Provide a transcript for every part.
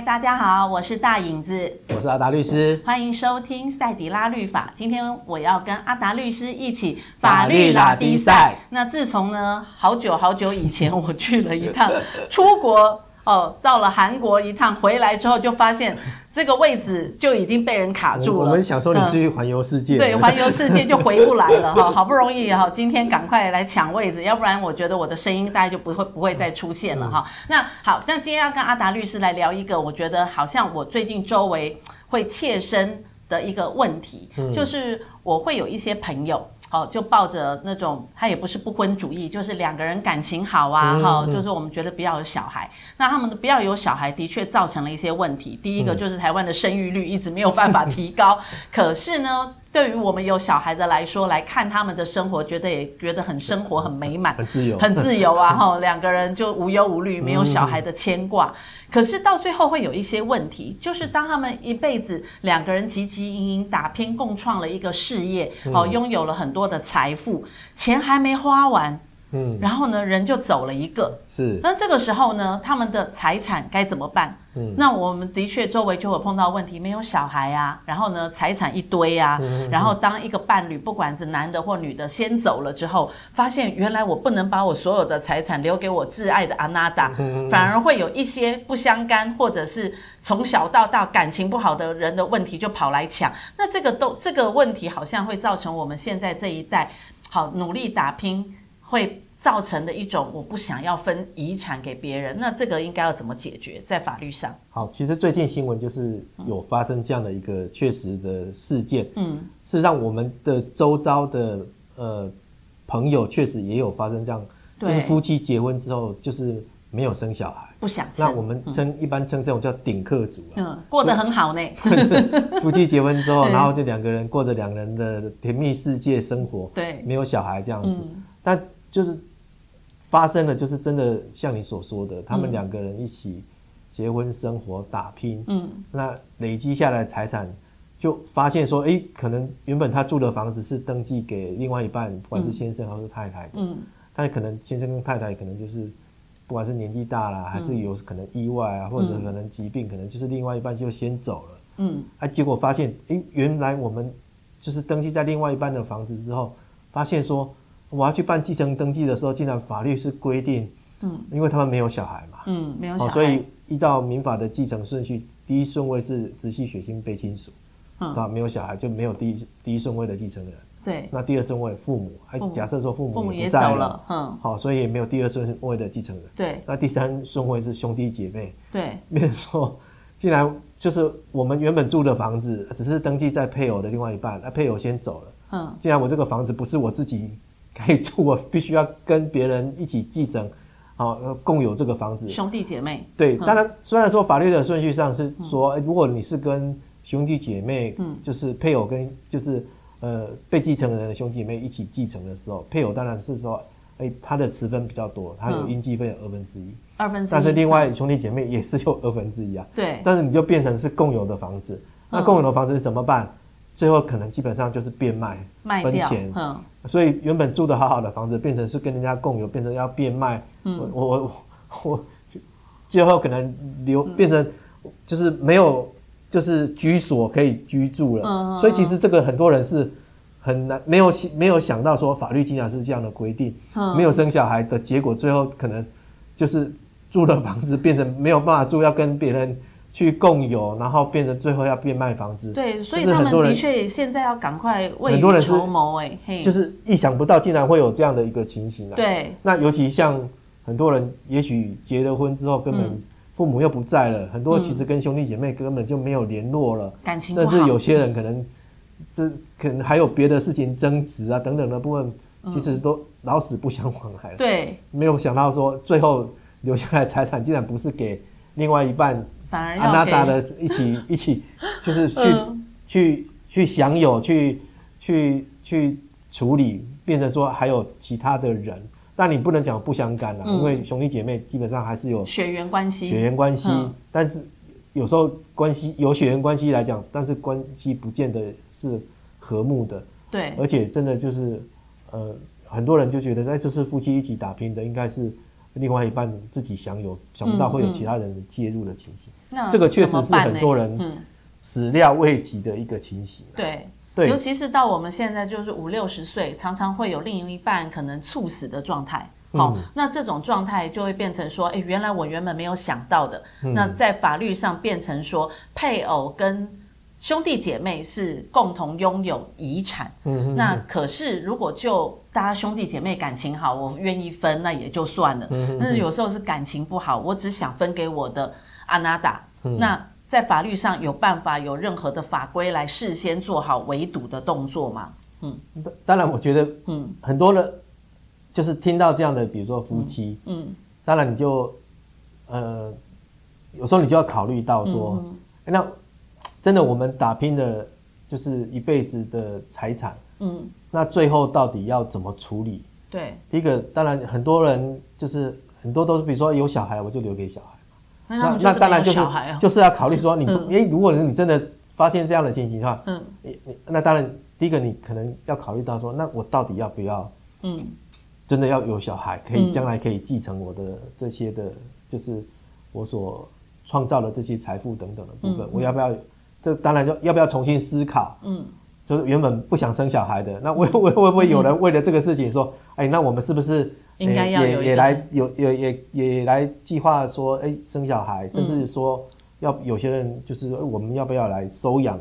嗨，大家好，我是大影子，我是阿达律师，欢迎收听赛迪拉律法。今天我要跟阿达律师一起法律拉低赛。那自从呢，好久好久以前，我去了一趟出国。哦，到了韩国一趟回来之后，就发现这个位置就已经被人卡住了。我们想说你是去环游世界，嗯，对，环游世界就回不来了哈。好不容易哈，今天赶快来抢位置，要不然我觉得我的声音大概就不会不会再出现了哈。那好，那今天要跟阿达律师来聊一个，我觉得好像我最近周围会切身的一个问题，就是我会有一些朋友。好，就抱着那种，他也不是不婚主义，就是两个人感情好啊，哈、嗯，就是我们觉得不要有小孩。嗯、那他们的不要有小孩，的确造成了一些问题。第一个就是台湾的生育率一直没有办法提高，嗯、可是呢。对于我们有小孩的来说，来看他们的生活，觉得也觉得很生活很美满，很自由，很自由啊！哈，两个人就无忧无虑，没有小孩的牵挂。嗯、可是到最后会有一些问题，就是当他们一辈子两个人汲汲营营打拼，共创了一个事业，哦，拥有了很多的财富，钱还没花完。嗯，然后呢，人就走了一个，是。那这个时候呢，他们的财产该怎么办？嗯，那我们的确周围就会碰到问题，没有小孩啊，然后呢，财产一堆啊，嗯、然后当一个伴侣，不管是男的或女的，先走了之后，发现原来我不能把我所有的财产留给我挚爱的阿娜达，嗯、反而会有一些不相干或者是从小到大感情不好的人的问题就跑来抢，那这个都这个问题好像会造成我们现在这一代好努力打拼。会造成的一种，我不想要分遗产给别人，那这个应该要怎么解决？在法律上，好，其实最近新闻就是有发生这样的一个确实的事件。嗯，事实上，我们的周遭的呃朋友确实也有发生这样，就是夫妻结婚之后就是没有生小孩，不想生。那我们称一般称这种叫顶客族啊，嗯，过得很好呢。夫妻结婚之后，然后就两个人过着两个人的甜蜜世界生活，对，没有小孩这样子，但。就是发生了，就是真的像你所说的，他们两个人一起结婚生活打拼，嗯，那累积下来财产，就发现说，哎，可能原本他住的房子是登记给另外一半，不管是先生还是太太的，嗯，但可能先生跟太太可能就是，不管是年纪大了，还是有可能意外啊，或者可能疾病，可能就是另外一半就先走了，嗯，啊，结果发现，哎，原来我们就是登记在另外一半的房子之后，发现说。我要去办继承登记的时候，竟然法律是规定，嗯，因为他们没有小孩嘛，嗯，没有小孩，所以依照民法的继承顺序，第一顺位是直系血亲卑亲属，嗯，啊，没有小孩就没有第一第一顺位的继承人，对，那第二顺位父母，还假设说父母也不在了，嗯，好，所以也没有第二顺位的继承人，对，那第三顺位是兄弟姐妹，对，没有说，竟然就是我们原本住的房子，只是登记在配偶的另外一半，那配偶先走了，嗯，既然我这个房子不是我自己。可以住，我必须要跟别人一起继承，好，共有这个房子。兄弟姐妹。对，当然，虽然说法律的顺序上是说，如果你是跟兄弟姐妹，嗯，就是配偶跟就是呃被继承人的兄弟姐妹一起继承的时候，配偶当然是说，哎，他的持分比较多，他有应继分二分之一，二分之一。但是另外兄弟姐妹也是有二分之一啊。对。但是你就变成是共有的房子，那共有的房子怎么办？最后可能基本上就是变卖，卖分钱，嗯，所以原本住的好好的房子，变成是跟人家共有，变成要变卖，嗯，我我我，最后可能留变成就是没有就是居所可以居住了，嗯，所以其实这个很多人是很难没有没有想到说法律竟然是这样的规定，嗯，没有生小孩的结果，最后可能就是住的房子变成没有办法住，要跟别人。去共有，然后变成最后要变卖房子。对，所以他们的确现在要赶快未雨绸缪。哎，就是意想不到，竟然会有这样的一个情形啊。对。那尤其像很多人，也许结了婚之后，根本父母又不在了，很多其实跟兄弟姐妹根本就没有联络了，感情甚至有些人可能这可能还有别的事情争执啊等等的部分，其实都老死不相往来了。对。没有想到说，最后留下来财产竟然不是给另外一半。反而阿娜达的一起 一起，就是去、嗯、去去享有，去去去处理，变成说还有其他的人，但你不能讲不相干了，嗯、因为兄弟姐妹基本上还是有血缘关系，血缘关系。嗯、但是有时候关系有血缘关系来讲，但是关系不见得是和睦的。对，而且真的就是呃，很多人就觉得，哎，这是夫妻一起打拼的，应该是另外一半自己享有，想不到会有其他人介入的情形。那这个确实是很多人始料未及的一个情形。对。对，尤其是到我们现在就是五六十岁，常常会有另一半可能猝死的状态。好、嗯，那这种状态就会变成说，哎，原来我原本没有想到的，嗯、那在法律上变成说，配偶跟兄弟姐妹是共同拥有遗产。嗯，那可是如果就大家兄弟姐妹感情好，我愿意分，那也就算了。嗯，但是有时候是感情不好，我只想分给我的阿娜达。嗯、那在法律上有办法有任何的法规来事先做好围堵的动作吗？嗯，当然，我觉得，嗯，很多人就是听到这样的，比如说夫妻，嗯，嗯当然你就，呃，有时候你就要考虑到说，那真的我们打拼的，就是一辈子的财产，嗯，那最后到底要怎么处理？对，第一个，当然很多人就是很多都是，比如说有小孩，我就留给小孩。那那当然就是就是要考虑说，你不诶，如果你真的发现这样的情形的话，嗯，你你那当然第一个你可能要考虑到说，那我到底要不要，嗯，真的要有小孩，可以将来可以继承我的这些的，就是我所创造的这些财富等等的部分，我要不要？这当然就要不要重新思考，嗯，就是原本不想生小孩的，那会会会不会有人为了这个事情说，哎，那我们是不是？应该要也也来有有也也来计划说，哎，生小孩，甚至说要有些人就是我们要不要来收养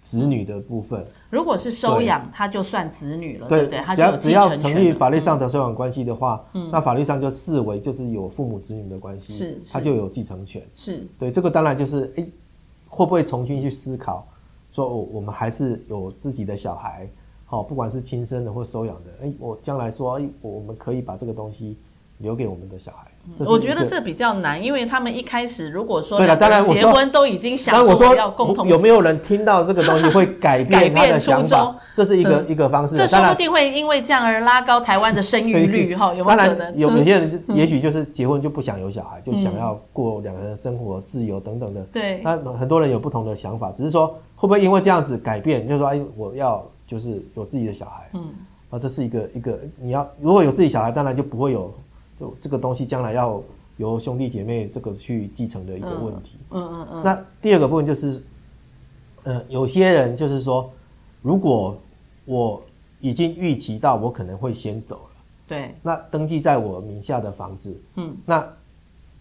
子女的部分？如果是收养，他就算子女了，对不对？只要只要成立法律上的收养关系的话，那法律上就视为就是有父母子女的关系，是，他就有继承权。是对这个当然就是哎，会不会重新去思考，说我我们还是有自己的小孩。好，不管是亲生的或收养的，哎，我将来说，哎，我们可以把这个东西留给我们的小孩。我觉得这比较难，因为他们一开始如果说对了，当然结婚都已经想说要共同，有没有人听到这个东西会改 变他的想法？这是一个一个方式。这说不定会因为这样而拉高台湾的生育率 哈？有没有可能？有有些人也许就是结婚就不想有小孩，就想要过两个人的生活自由等等的。对，那很多人有不同的想法，只是说会不会因为这样子改变？就是说，哎，我要。就是有自己的小孩，嗯，啊，这是一个一个你要如果有自己小孩，当然就不会有就这个东西将来要由兄弟姐妹这个去继承的一个问题，嗯嗯嗯，嗯。那第二个部分就是，呃，有些人就是说，如果我已经预期到我可能会先走了，对，那登记在我名下的房子，嗯，那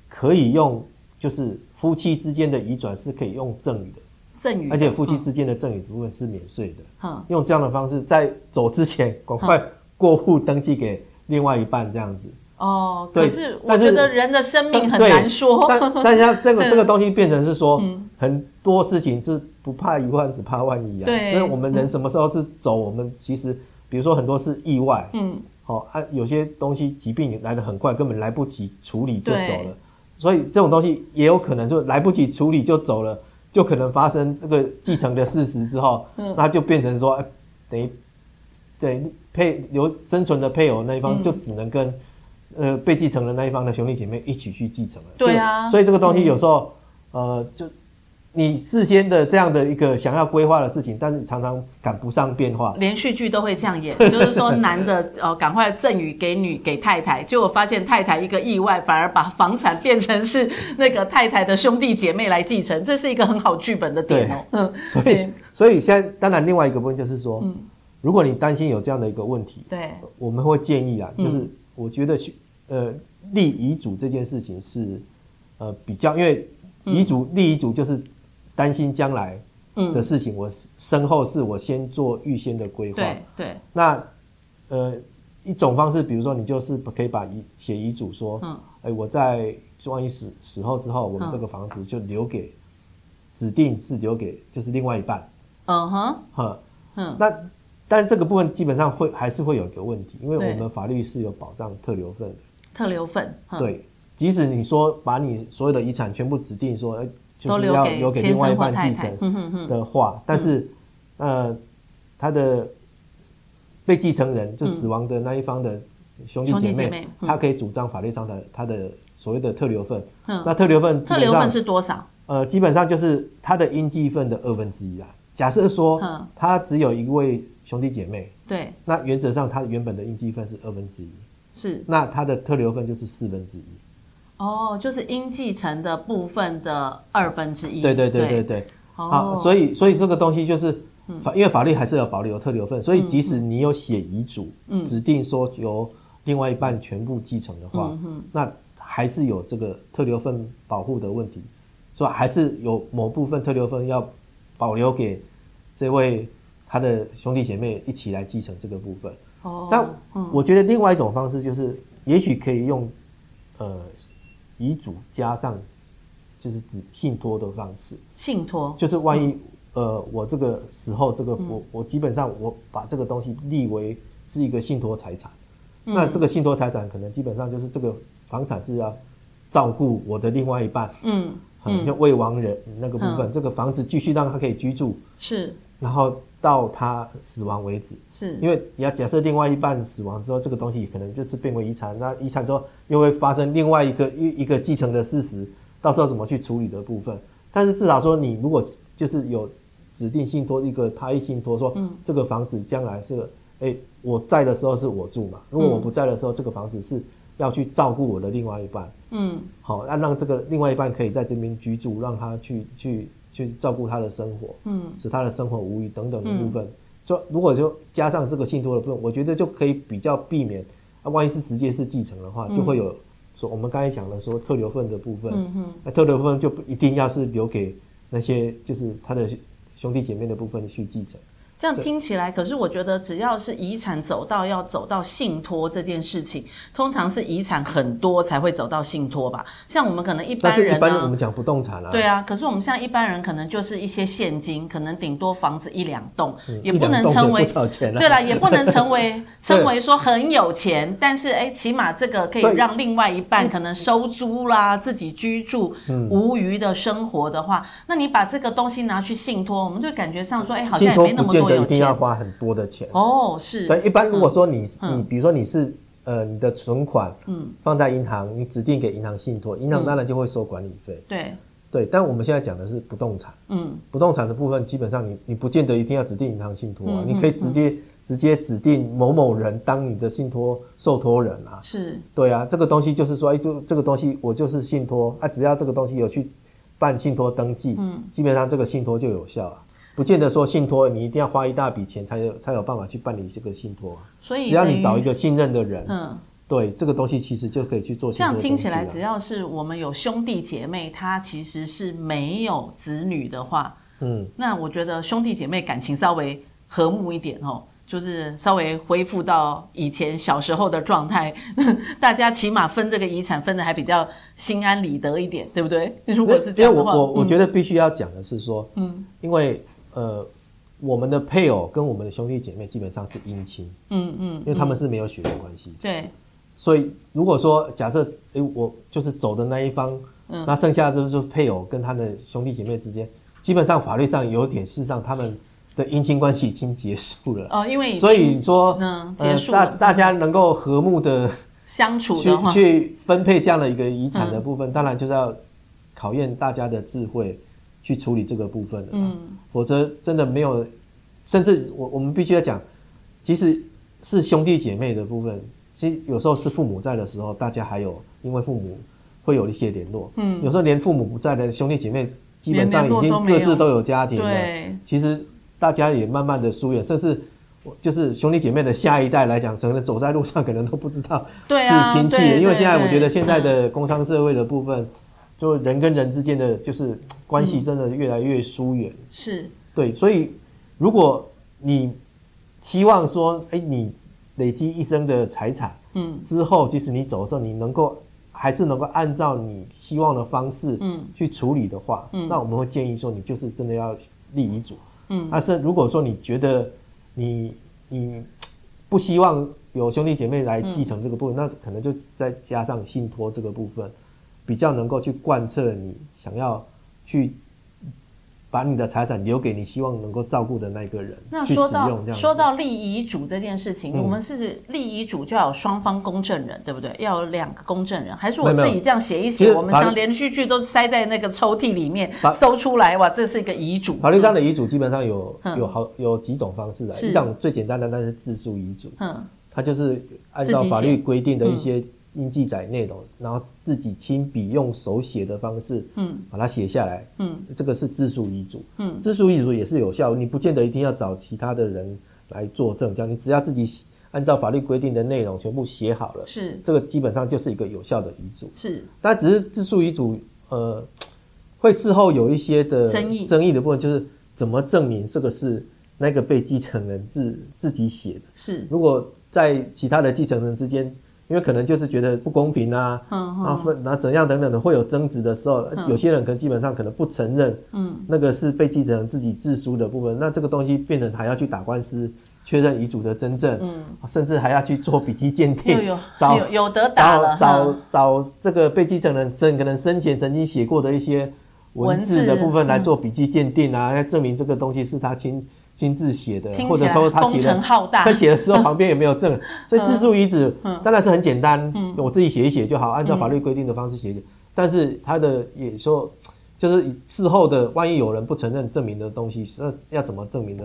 可以用就是夫妻之间的移转是可以用赠与的。赠与，而且夫妻之间的赠与部分是免税的。嗯，用这样的方式，在走之前赶快过户登记给另外一半，这样子。哦，可是我觉得人的生命很难说。但 但像这个这个东西变成是说，很多事情是不怕一万，只怕万一啊。对，因为我们人什么时候是走，我们其实比如说很多是意外。嗯，好啊，有些东西疾病来的很快，根本来不及处理就走了。所以这种东西也有可能就来不及处理就走了。就可能发生这个继承的事实之后，嗯，那就变成说，欸、等于对配留生存的配偶那一方就只能跟、嗯、呃被继承的那一方的兄弟姐妹一起去继承了。对啊，所以这个东西有时候、嗯、呃就。你事先的这样的一个想要规划的事情，但是常常赶不上变化。连续剧都会这样演，就是说男的呃赶快赠与给女给太太，结果发现太太一个意外，反而把房产变成是那个太太的兄弟姐妹来继承，这是一个很好剧本的点哦。嗯，所以所以现在当然另外一个部分就是说，嗯，如果你担心有这样的一个问题，对，我们会建议啊，就是我觉得呃立遗嘱这件事情是呃比较，因为遗嘱立遗嘱就是。担心将来的事情，我身后事我先做预先的规划。对对。那呃，一种方式，比如说你就是可以把遗写遗嘱说，嗯，哎，我在万一死死后之后，我们这个房子就留给指定是留给就是另外一半。嗯哼。哈，嗯。那但这个部分基本上会还是会有一个问题，因为我们法律是有保障特留份的。特留份。对，即使你说把你所有的遗产全部指定说，哎。就是要留给另外一半继承的话，但是，呃，他的被继承人就死亡的那一方的兄弟姐妹，他可以主张法律上的他的所谓的特留份。那特留份特留份是多少？呃，基本上就是他的应继份的二分之一啦。假设说他只有一位兄弟姐妹，对，那原则上他原本的应继份是二分之一。是，那它的特留份就是四分之一。哦，就是应继承的部分的二分之一。对对对对对。好，哦、所以所以这个东西就是法，因为法律还是要保留特留份，所以即使你有写遗嘱，嗯、指定说由另外一半全部继承的话，嗯、那还是有这个特留份保护的问题，所以还是有某部分特留份要保留给这位他的兄弟姐妹一起来继承这个部分。哦，但我觉得另外一种方式就是，也许可以用呃。遗嘱加上就是指信托的方式，信托。就是万一、嗯、呃我这个时候这个我、嗯、我基本上我把这个东西立为是一个信托财产，嗯、那这个信托财产可能基本上就是这个房产是要照顾我的另外一半，嗯。嗯，就未亡人那个部分，嗯、这个房子继续让他可以居住，是，然后。到他死亡为止，是因为你要假设另外一半死亡之后，这个东西可能就是变为遗产。那遗产之后又会发生另外一个一一个继承的事实，到时候怎么去处理的部分。但是至少说，你如果就是有指定信托一个他一信托，说这个房子将来是，哎、欸，我在的时候是我住嘛，如果我不在的时候，这个房子是要去照顾我的另外一半。嗯，好，那让这个另外一半可以在这边居住，让他去去。去照顾他的生活，嗯，使他的生活无虞等等的部分。说、嗯、如果就加上这个信托的部分，我觉得就可以比较避免啊，万一是直接是继承的话，嗯、就会有说我们刚才讲的说特留份的部分，那特留份就不一定要是留给那些就是他的兄弟姐妹的部分去继承。这样听起来，可是我觉得只要是遗产走到要走到信托这件事情，通常是遗产很多才会走到信托吧？像我们可能一般人呢，一般我们讲不动产啊，对啊。可是我们像一般人可能就是一些现金，可能顶多房子一两栋，也不能称为对啦，也不能成为 称为说很有钱。但是哎，起码这个可以让另外一半可能收租啦，自己居住无余的生活的话，那你把这个东西拿去信托，我们就感觉上说，哎，好像也没那么多。一定要花很多的钱哦，是。对，一般如果说你你比如说你是呃你的存款嗯放在银行，你指定给银行信托，银行当然就会收管理费。对对，但我们现在讲的是不动产，嗯，不动产的部分基本上你你不见得一定要指定银行信托啊，你可以直接直接指定某某人当你的信托受托人啊。是。对啊，这个东西就是说，哎，就这个东西我就是信托啊，只要这个东西有去办信托登记，嗯，基本上这个信托就有效啊。不见得说信托，你一定要花一大笔钱才有才有办法去办理这个信托。所以，只要你找一个信任的人，嗯，对这个东西其实就可以去做。这样听起来，只要是我们有兄弟姐妹，他其实是没有子女的话，嗯，那我觉得兄弟姐妹感情稍微和睦一点哦，就是稍微恢复到以前小时候的状态，大家起码分这个遗产分的还比较心安理得一点，对不对？如果是这样的话，我我我觉得必须要讲的是说，嗯，因为。呃，我们的配偶跟我们的兄弟姐妹基本上是姻亲，嗯嗯，因为他们是没有血缘关系，对，所以如果说假设，哎，我就是走的那一方，嗯，那剩下的就是配偶跟他的兄弟姐妹之间，基本上法律上有点，事实上他们的姻亲关系已经结束了，哦，因为所以说，嗯，结束了，大大家能够和睦的相处的去去分配这样的一个遗产的部分，当然就是要考验大家的智慧。去处理这个部分的，嗯，否则真的没有，甚至我我们必须要讲，即使是兄弟姐妹的部分，其实有时候是父母在的时候，大家还有因为父母会有一些联络，嗯，有时候连父母不在的兄弟姐妹，基本上已经各自都有家庭了，对，其实大家也慢慢的疏远，甚至就是兄弟姐妹的下一代来讲，可能走在路上可能都不知道是亲戚，因为现在我觉得现在的工商社会的部分。就人跟人之间的就是关系真的越来越疏远，嗯、是。对，所以如果你期望说，哎，你累积一生的财产，嗯，之后即使你走的时候，你能够还是能够按照你希望的方式，嗯，去处理的话，嗯，那我们会建议说，你就是真的要立遗嘱，嗯，但是如果说你觉得你你不希望有兄弟姐妹来继承这个部分，嗯、那可能就再加上信托这个部分。比较能够去贯彻你想要去把你的财产留给你希望能够照顾的那个人。那说到说到立遗嘱这件事情，嗯、我们是立遗嘱就要有双方公证人，对不对？要有两个公证人，还是我自己这样写一写？我们像连续剧都塞在那个抽屉里面，搜出来哇，这是一个遗嘱。法律上的遗嘱基本上有有好有几种方式啊，一种最简单的那是自诉遗嘱。嗯。它就是按照法律规定的一些应记载内容，然后自己亲笔用手写的方式，嗯，把它写下来，嗯，这个是自述遗嘱，嗯，自述遗嘱也是有效，你不见得一定要找其他的人来作证，这样你只要自己按照法律规定的内容全部写好了，是，这个基本上就是一个有效的遗嘱，是，但只是自述遗嘱，呃，会事后有一些的争议，争议的部分就是怎么证明这个是那个被继承人自自己写的，是，如果在其他的继承人之间。因为可能就是觉得不公平啊，嗯，然后分，然后怎样等等的会有争执的时候，有些人可能基本上可能不承认，嗯，那个是被继承人自己自书的部分，那这个东西变成还要去打官司确认遗嘱的真正，嗯，甚至还要去做笔迹鉴定，有找有有得打了，找找这个被继承人生可能生前曾经写过的一些文字的部分来做笔迹鉴定啊，来证明这个东西是他亲。亲自写的，或者说他写的，他写的时候 旁边也没有证，所以自述遗嘱当然是很简单，我自己写一写就好，按照法律规定的方式写。写。但是他的也说，就是事后的，万一有人不承认证明的东西，是要怎么证明的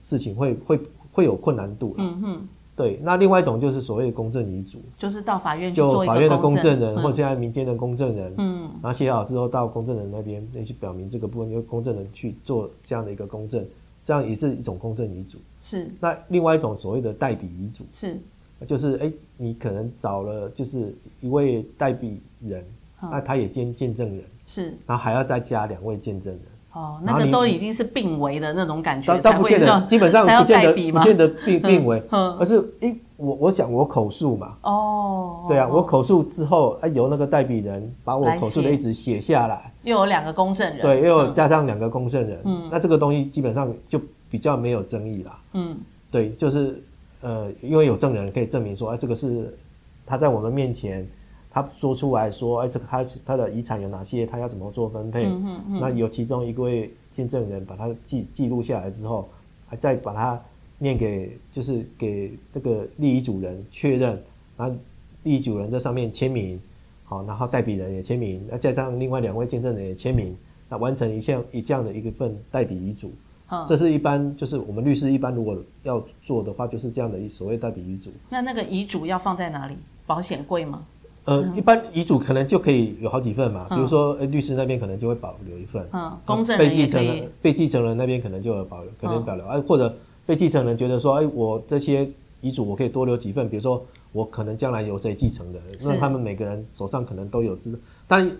事情会会会有困难度。嗯嗯，对。那另外一种就是所谓的公证遗嘱，就是到法院去就法院的公证。人，或者现在民间的公证人，嗯，然后写好之后到公证人那边，那去表明这个部分，由公证人去做这样的一个公证。这样也是一种公证遗嘱，是。那另外一种所谓的代笔遗嘱，是，就是哎、欸，你可能找了就是一位代笔人，那、嗯、他也兼见证人，是，然后还要再加两位见证人。哦，那个都已经是病危的那种感觉，倒不见得，基本上不见得，不见得并并为，而是哎、欸，我我讲我口述嘛，哦，对啊，我口述之后，哎，由那个代笔人把我口述的一直写下来，又有两个公证人，对，又有加上两个公证人，嗯，那这个东西基本上就比较没有争议啦，嗯，对，就是呃，因为有证人可以证明说，哎，这个是他在我们面前。他说出来说：“哎，这个他他的遗产有哪些？他要怎么做分配？嗯嗯嗯、那有其中一位见证人把他记记录下来之后，还再把它念给，就是给这个立遗嘱人确认，然后立遗嘱人在上面签名，好，然后代笔人也签名，那再加上另外两位见证人也签名，那完成一项以这样的一个份代笔遗嘱。嗯、这是一般就是我们律师一般如果要做的话，就是这样的一所谓代笔遗嘱。那那个遗嘱要放在哪里？保险柜吗？”呃，一般遗嘱可能就可以有好几份嘛，比如说，律师那边可能就会保留一份，嗯，公证人被继承人被继承人那边可能就有保留，可能保留，啊，或者被继承人觉得说，哎，我这些遗嘱我可以多留几份，比如说我可能将来由谁继承的，那他们每个人手上可能都有资，但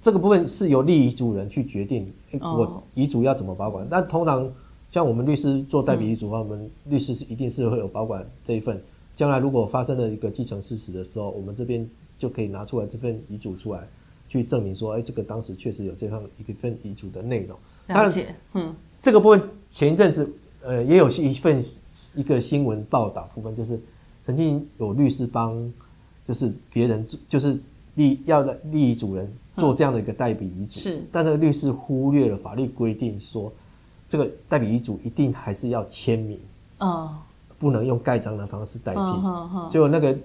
这个部分是由立遗嘱人去决定，我遗嘱要怎么保管。但通常像我们律师做代笔遗嘱的话，我们律师是一定是会有保管这一份，将来如果发生了一个继承事实的时候，我们这边。就可以拿出来这份遗嘱出来，去证明说，哎、欸，这个当时确实有这样一份遗嘱的内容。了解，嗯，这个部分前一阵子，呃，也有一份一个新闻报道部分，就是曾经有律师帮，就是别人就是立要的立遗嘱人做这样的一个代笔遗嘱，是、嗯，但那个律师忽略了法律规定，说这个代笔遗嘱一定还是要签名，哦，不能用盖章的方式代替，所以那个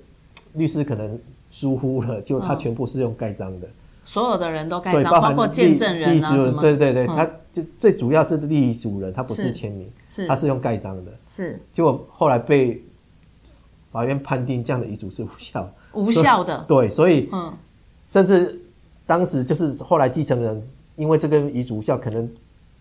律师可能。疏忽了，就他全部是用盖章的，所有的人都盖章，包括见证人啊什么。对对对，他就最主要是立遗嘱人，他不是签名，是他是用盖章的。是，结果后来被法院判定这样的遗嘱是无效，无效的。对，所以嗯，甚至当时就是后来继承人因为这个遗嘱无效，可能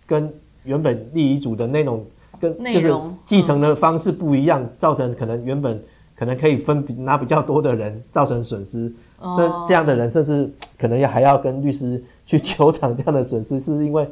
跟原本立遗嘱的那种跟就是继承的方式不一样，造成可能原本。可能可以分拿比较多的人造成损失，这这样的人甚至可能要还要跟律师去 求偿这样的损失，是因为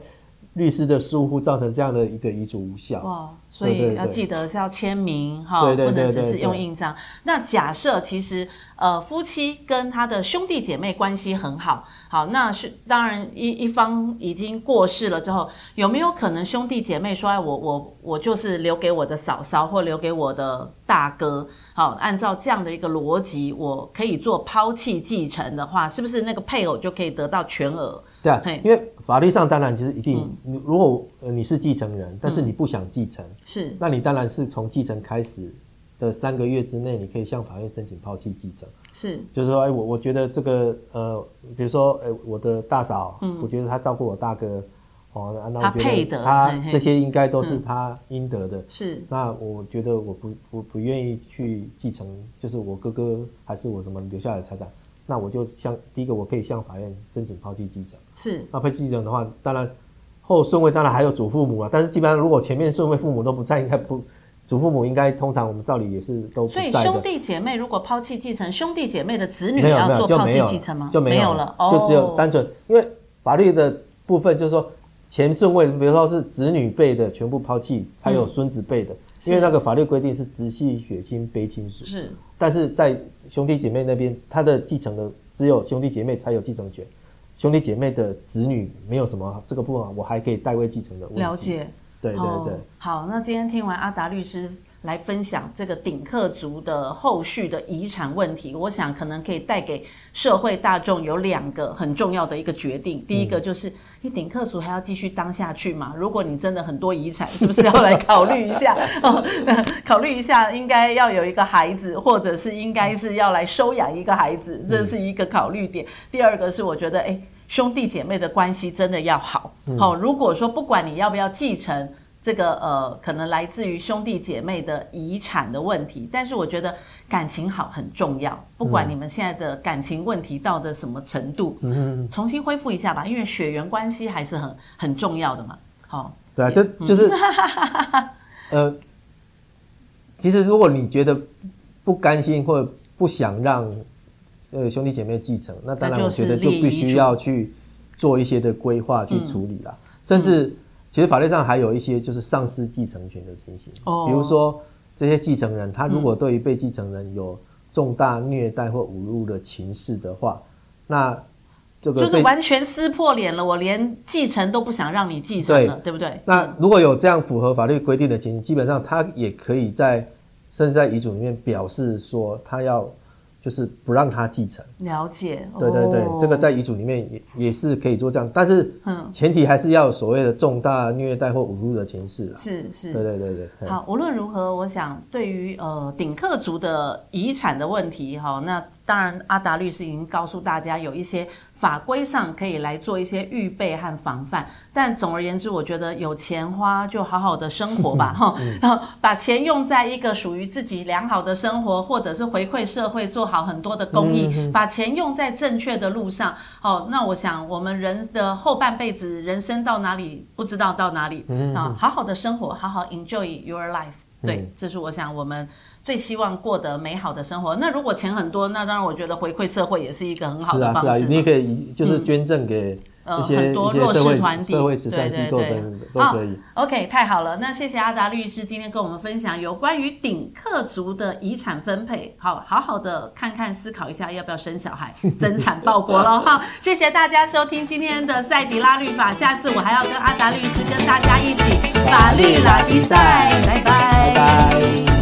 律师的疏忽造成这样的一个遗嘱无效。哇，所以要记得是要签名哈，不能只是用印章。那假设其实呃夫妻跟他的兄弟姐妹关系很好，好，那是当然一一方已经过世了之后，有没有可能兄弟姐妹说，哎，我我我就是留给我的嫂嫂或留给我的大哥？好，按照这样的一个逻辑，我可以做抛弃继承的话，是不是那个配偶就可以得到全额？对啊，因为法律上当然就是一定，你如果你是继承人，但是你不想继承，是，那你当然是从继承开始的三个月之内，你可以向法院申请抛弃继承。是，就是说，哎，我我觉得这个呃，比如说，哎，我的大嫂，嗯，我觉得她照顾我大哥，哦，那我觉得，他这些应该都是他应得的。是，那我觉得我不不不愿意去继承，就是我哥哥还是我什么留下来的财产，那我就向第一个我可以向法院申请抛弃继承。是，那抛弃继承的话，当然后顺位当然还有祖父母啊，但是基本上如果前面顺位父母都不在，应该不祖父母应该通常我们照理也是都不在的。所以兄弟姐妹如果抛弃继承，兄弟姐妹的子女也要做抛弃继承吗？就没有了，就只有单纯因为法律的部分就是说。前顺位，比如说是子女辈的全部抛弃，才有孙子辈的，嗯，因为那个法律规定是直系血亲卑亲属。是，但是在兄弟姐妹那边，他的继承的只有兄弟姐妹才有继承权，兄弟姐妹的子女没有什么这个部分，我还可以代位继承的问题。了解，对对对，哦。好，那今天听完阿达律师来分享这个顶客族的后续的遗产问题，我想可能可以带给社会大众有两个很重要的一个决定，第一个就是。嗯你顶客族还要继续当下去吗？如果你真的很多遗产，是不是要来考虑一下？哦，考虑一下，应该要有一个孩子，或者是应该是要来收养一个孩子，这是一个考虑点。第二个是，我觉得，哎，兄弟姐妹的关系真的要好。好，如果说不管你要不要继承。这个呃，可能来自于兄弟姐妹的遗产的问题，但是我觉得感情好很重要。不管你们现在的感情问题到的什么程度，嗯，重新恢复一下吧，因为血缘关系还是很很重要的嘛。好、哦，对啊，就就是，呃，其实如果你觉得不甘心或者不想让呃兄弟姐妹继承，那当然我觉得就必须要去做一些的规划去处理了，嗯、甚至。其实法律上还有一些就是丧失继承权的情形，比如说这些继承人，他如果对于被继承人有重大虐待或侮辱的情事的话，那这个就是完全撕破脸了，我连继承都不想让你继承了，对，对不对？那如果有这样符合法律规定的情形，基本上他也可以在甚至在遗嘱里面表示说他要。就是不让他继承，了解，对对对，哦、这个在遗嘱里面也也是可以做这样，但是前提还是要有所谓的重大虐待或侮辱的情事。是是，对对对对。好，无论如何，我想对于呃顶客族的遗产的问题，哈，那当然阿达律师已经告诉大家有一些。法规上可以来做一些预备和防范，但总而言之，我觉得有钱花就好好的生活吧，哈、嗯，然后把钱用在一个属于自己良好的生活，或者是回馈社会，做好很多的公益，嗯、把钱用在正确的路上。哦，那我想我们人的后半辈子，人生到哪里不知道到哪里啊，好好的生活，好好 enjoy your life。对，这是我想我们。最希望过得美好的生活。那如果钱很多，那当然我觉得回馈社会也是一个很好的方式。是啊，是啊，你可以就是捐赠给、嗯呃、很多弱势团体、社会慈善机构等都可以。OK，太好了。那谢谢阿达律师今天跟我们分享有关于顶客族的遗产分配。好，好好的看看思考一下要不要生小孩，增产报国了哈。谢谢大家收听今天的赛迪拉律法。下次我还要跟阿达律师跟大家一起法律拉力赛。拜拜。拜拜。